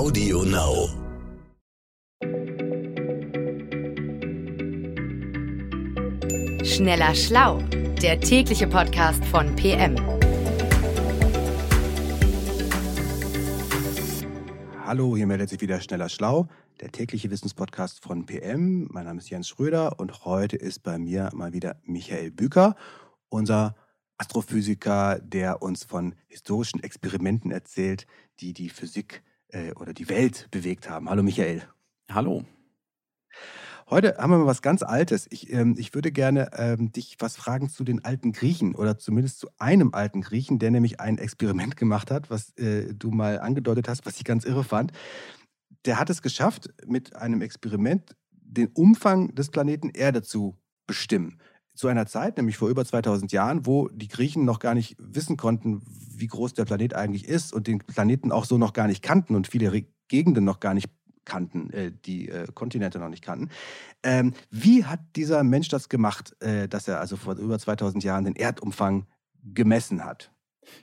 Audio Now. Schneller Schlau, der tägliche Podcast von PM. Hallo, hier meldet sich wieder Schneller Schlau, der tägliche Wissenspodcast von PM. Mein Name ist Jens Schröder und heute ist bei mir mal wieder Michael Büker, unser Astrophysiker, der uns von historischen Experimenten erzählt, die die Physik äh, oder die Welt bewegt haben. Hallo Michael. Hallo. Heute haben wir mal was ganz Altes. Ich, ähm, ich würde gerne ähm, dich was fragen zu den alten Griechen oder zumindest zu einem alten Griechen, der nämlich ein Experiment gemacht hat, was äh, du mal angedeutet hast, was ich ganz irre fand. Der hat es geschafft, mit einem Experiment den Umfang des Planeten Erde zu bestimmen. Zu einer Zeit, nämlich vor über 2000 Jahren, wo die Griechen noch gar nicht wissen konnten, wie groß der Planet eigentlich ist und den Planeten auch so noch gar nicht kannten und viele Gegenden noch gar nicht kannten, äh, die äh, Kontinente noch nicht kannten. Ähm, wie hat dieser Mensch das gemacht, äh, dass er also vor über 2000 Jahren den Erdumfang gemessen hat?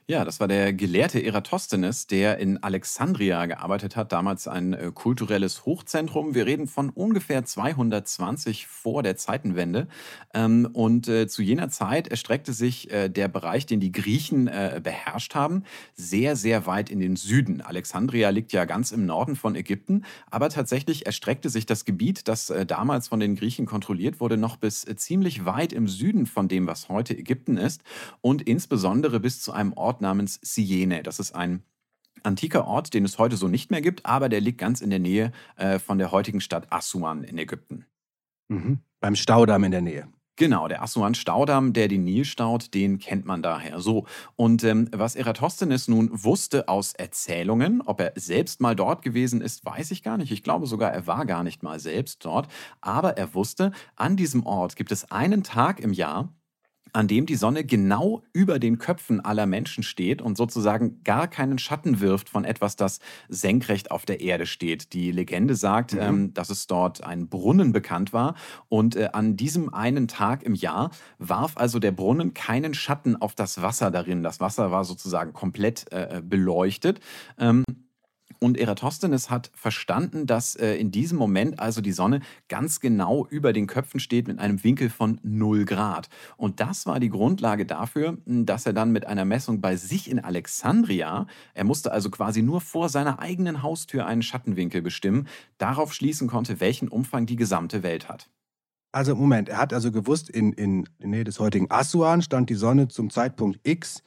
Ja, das war der Gelehrte Eratosthenes, der in Alexandria gearbeitet hat, damals ein äh, kulturelles Hochzentrum. Wir reden von ungefähr 220 vor der Zeitenwende. Ähm, und äh, zu jener Zeit erstreckte sich äh, der Bereich, den die Griechen beherrscht haben, sehr, sehr weit in den Süden. Alexandria liegt ja ganz im Norden von Ägypten, aber tatsächlich erstreckte sich das Gebiet, das damals von den Griechen kontrolliert wurde, noch bis ziemlich weit im Süden von dem, was heute Ägypten ist und insbesondere bis zu einem Ort namens Siene. Das ist ein antiker Ort, den es heute so nicht mehr gibt, aber der liegt ganz in der Nähe äh, von der heutigen Stadt Assuan in Ägypten. Mhm. Beim Staudamm in der Nähe. Genau, der Assuan-Staudamm, der den Nil staut, den kennt man daher so. Und ähm, was Eratosthenes nun wusste aus Erzählungen, ob er selbst mal dort gewesen ist, weiß ich gar nicht. Ich glaube sogar, er war gar nicht mal selbst dort. Aber er wusste, an diesem Ort gibt es einen Tag im Jahr, an dem die Sonne genau über den Köpfen aller Menschen steht und sozusagen gar keinen Schatten wirft von etwas, das senkrecht auf der Erde steht. Die Legende sagt, mhm. ähm, dass es dort ein Brunnen bekannt war und äh, an diesem einen Tag im Jahr warf also der Brunnen keinen Schatten auf das Wasser darin. Das Wasser war sozusagen komplett äh, beleuchtet. Ähm, und Eratosthenes hat verstanden, dass äh, in diesem Moment also die Sonne ganz genau über den Köpfen steht mit einem Winkel von 0 Grad. Und das war die Grundlage dafür, hm, dass er dann mit einer Messung bei sich in Alexandria, er musste also quasi nur vor seiner eigenen Haustür einen Schattenwinkel bestimmen, darauf schließen konnte, welchen Umfang die gesamte Welt hat. Also Moment, er hat also gewusst, in, in, in Nähe des heutigen Assuan stand die Sonne zum Zeitpunkt X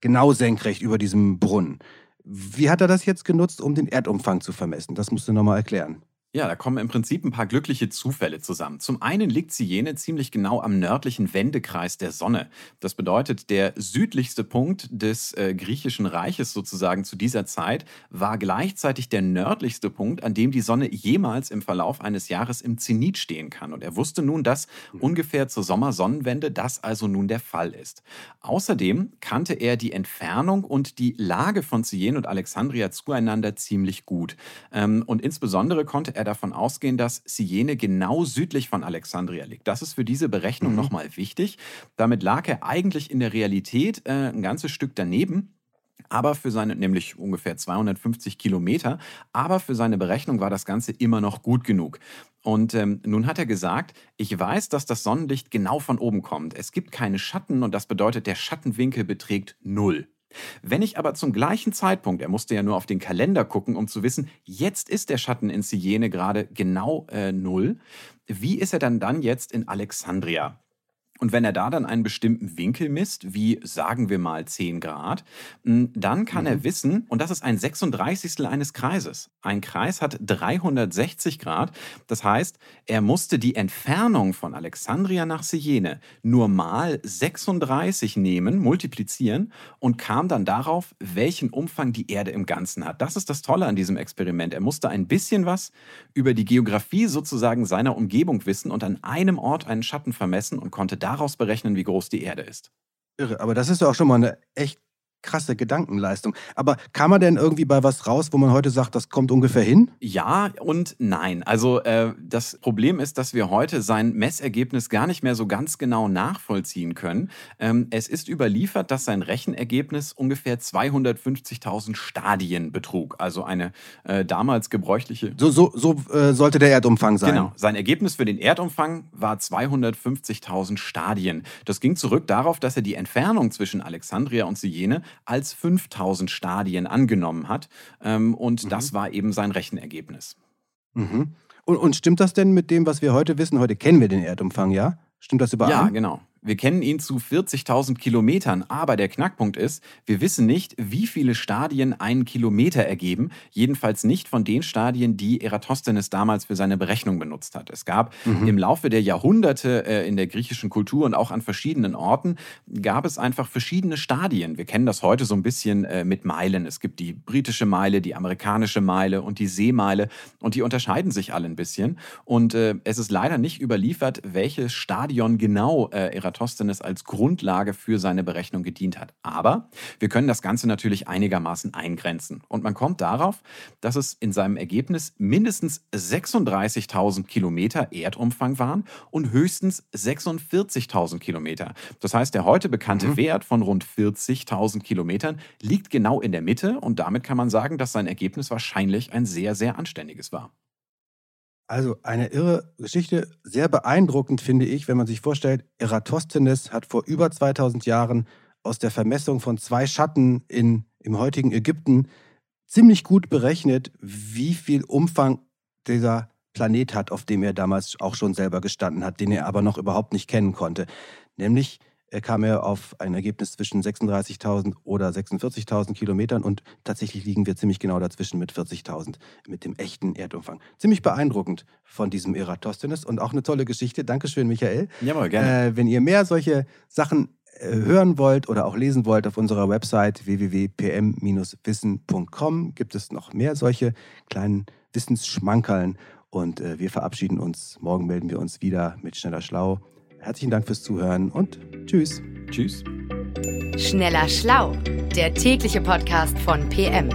genau senkrecht über diesem Brunnen. Wie hat er das jetzt genutzt, um den Erdumfang zu vermessen? Das musst du nochmal erklären. Ja, da kommen im Prinzip ein paar glückliche Zufälle zusammen. Zum einen liegt Siene ziemlich genau am nördlichen Wendekreis der Sonne. Das bedeutet, der südlichste Punkt des äh, griechischen Reiches sozusagen zu dieser Zeit war gleichzeitig der nördlichste Punkt, an dem die Sonne jemals im Verlauf eines Jahres im Zenit stehen kann. Und er wusste nun, dass mhm. ungefähr zur Sommersonnenwende das also nun der Fall ist. Außerdem kannte er die Entfernung und die Lage von Siene und Alexandria zueinander ziemlich gut. Ähm, und insbesondere konnte er er davon ausgehen, dass Siene genau südlich von Alexandria liegt. Das ist für diese Berechnung mhm. nochmal wichtig. Damit lag er eigentlich in der Realität äh, ein ganzes Stück daneben. Aber für seine, nämlich ungefähr 250 Kilometer, aber für seine Berechnung war das Ganze immer noch gut genug. Und ähm, nun hat er gesagt, ich weiß, dass das Sonnenlicht genau von oben kommt. Es gibt keine Schatten und das bedeutet, der Schattenwinkel beträgt null. Wenn ich aber zum gleichen Zeitpunkt, er musste ja nur auf den Kalender gucken, um zu wissen, jetzt ist der Schatten in Siene gerade genau äh, null, wie ist er dann dann jetzt in Alexandria? Und wenn er da dann einen bestimmten Winkel misst, wie sagen wir mal 10 Grad, hm, dann kann mhm. er wissen, und das ist ein 36. eines Kreises. Ein Kreis hat 360 Grad. Das heißt, er musste die Entfernung von Alexandria nach Siene nur mal 36 nehmen, multiplizieren und kam dann darauf, welchen Umfang die Erde im Ganzen hat. Das ist das Tolle an diesem Experiment. Er musste ein bisschen was über die Geografie sozusagen seiner Umgebung wissen und an einem Ort einen Schatten vermessen und konnte daraus berechnen, wie groß die Erde ist. Irre, aber das ist doch auch schon mal eine echt krasse Gedankenleistung. Aber kann man denn irgendwie bei was raus, wo man heute sagt, das kommt ungefähr hin? Ja und nein. Also äh, das Problem ist, dass wir heute sein Messergebnis gar nicht mehr so ganz genau nachvollziehen können. Ähm, es ist überliefert, dass sein Rechenergebnis ungefähr 250.000 Stadien betrug. Also eine äh, damals gebräuchliche. So, so, so äh, sollte der Erdumfang sein. Genau. Sein Ergebnis für den Erdumfang war 250.000 Stadien. Das ging zurück darauf, dass er die Entfernung zwischen Alexandria und Syene als 5000 Stadien angenommen hat. Ähm, und mhm. das war eben sein Rechenergebnis. Mhm. Und, und stimmt das denn mit dem, was wir heute wissen? Heute kennen wir den Erdumfang, ja? Stimmt das überein? Ja, genau. Wir kennen ihn zu 40.000 Kilometern, aber der Knackpunkt ist, wir wissen nicht, wie viele Stadien einen Kilometer ergeben, jedenfalls nicht von den Stadien, die Eratosthenes damals für seine Berechnung benutzt hat. Es gab mhm. im Laufe der Jahrhunderte äh, in der griechischen Kultur und auch an verschiedenen Orten, gab es einfach verschiedene Stadien. Wir kennen das heute so ein bisschen äh, mit Meilen. Es gibt die britische Meile, die amerikanische Meile und die Seemeile und die unterscheiden sich alle ein bisschen. Und äh, es ist leider nicht überliefert, welches Stadion genau Eratosthenes Eratosthenes als Grundlage für seine Berechnung gedient hat. Aber wir können das Ganze natürlich einigermaßen eingrenzen. Und man kommt darauf, dass es in seinem Ergebnis mindestens 36.000 Kilometer Erdumfang waren und höchstens 46.000 Kilometer. Das heißt, der heute bekannte mhm. Wert von rund 40.000 Kilometern liegt genau in der Mitte und damit kann man sagen, dass sein Ergebnis wahrscheinlich ein sehr, sehr anständiges war. Also eine irre Geschichte, sehr beeindruckend finde ich, wenn man sich vorstellt, Eratosthenes hat vor über 2000 Jahren aus der Vermessung von zwei Schatten in, im heutigen Ägypten ziemlich gut berechnet, wie viel Umfang dieser Planet hat, auf dem er damals auch schon selber gestanden hat, den er aber noch überhaupt nicht kennen konnte. Nämlich kam er auf ein Ergebnis zwischen 36.000 oder 46.000 Kilometern und tatsächlich liegen wir ziemlich genau dazwischen mit 40.000 mit dem echten Erdumfang. Ziemlich beeindruckend von diesem Eratosthenes und auch eine tolle Geschichte. Dankeschön, Michael. Jawohl, gerne. Äh, wenn ihr mehr solche Sachen äh, hören wollt oder auch lesen wollt auf unserer Website www.pm-wissen.com gibt es noch mehr solche kleinen Wissensschmankerln und äh, wir verabschieden uns. Morgen melden wir uns wieder mit Schneller Schlau Herzlichen Dank fürs Zuhören und tschüss. Tschüss. Schneller Schlau, der tägliche Podcast von PM.